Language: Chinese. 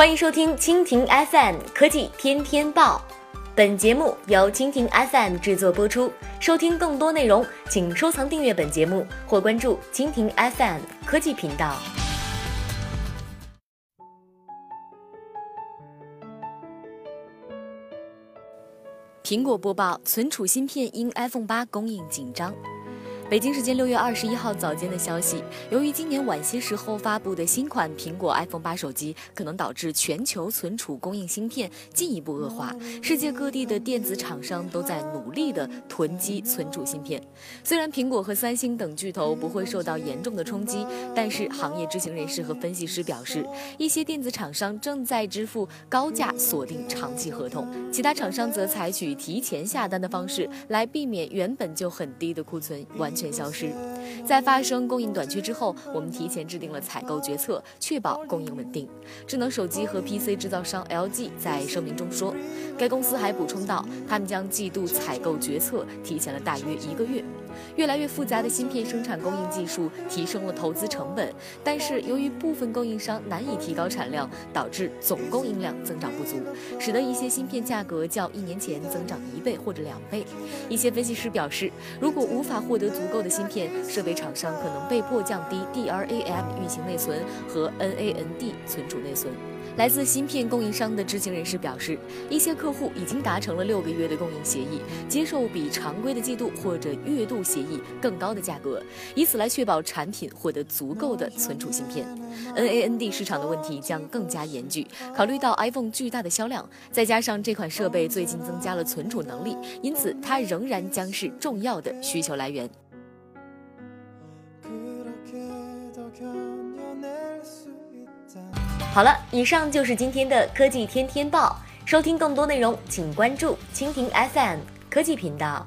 欢迎收听蜻蜓 FM 科技天天报，本节目由蜻蜓 FM 制作播出。收听更多内容，请收藏订阅本节目或关注蜻蜓 FM 科技频道。苹果播报：存储芯片因 iPhone 八供应紧张。北京时间六月二十一号早间的消息，由于今年晚些时候发布的新款苹果 iPhone 八手机可能导致全球存储供应芯片进一步恶化，世界各地的电子厂商都在努力的囤积存储芯片。虽然苹果和三星等巨头不会受到严重的冲击，但是行业知情人士和分析师表示，一些电子厂商正在支付高价锁定长期合同，其他厂商则采取提前下单的方式来避免原本就很低的库存完。全消失。在发生供应短缺之后，我们提前制定了采购决策，确保供应稳定。智能手机和 PC 制造商 LG 在声明中说，该公司还补充到，他们将季度采购决策提前了大约一个月。越来越复杂的芯片生产供应技术提升了投资成本，但是由于部分供应商难以提高产量，导致总供应量增长不足，使得一些芯片价格较一年前增长一倍或者两倍。一些分析师表示，如果无法获得足够的芯片，设备厂商可能被迫降低 DRAM 运行内存和 NAND 存储内存。来自芯片供应商的知情人士表示，一些客户已经达成了六个月的供应协议，接受比常规的季度或者月度协议更高的价格，以此来确保产品获得足够的存储芯片。NAND 市场的问题将更加严峻，考虑到 iPhone 巨大的销量，再加上这款设备最近增加了存储能力，因此它仍然将是重要的需求来源。好了，以上就是今天的科技天天报。收听更多内容，请关注蜻蜓 FM 科技频道。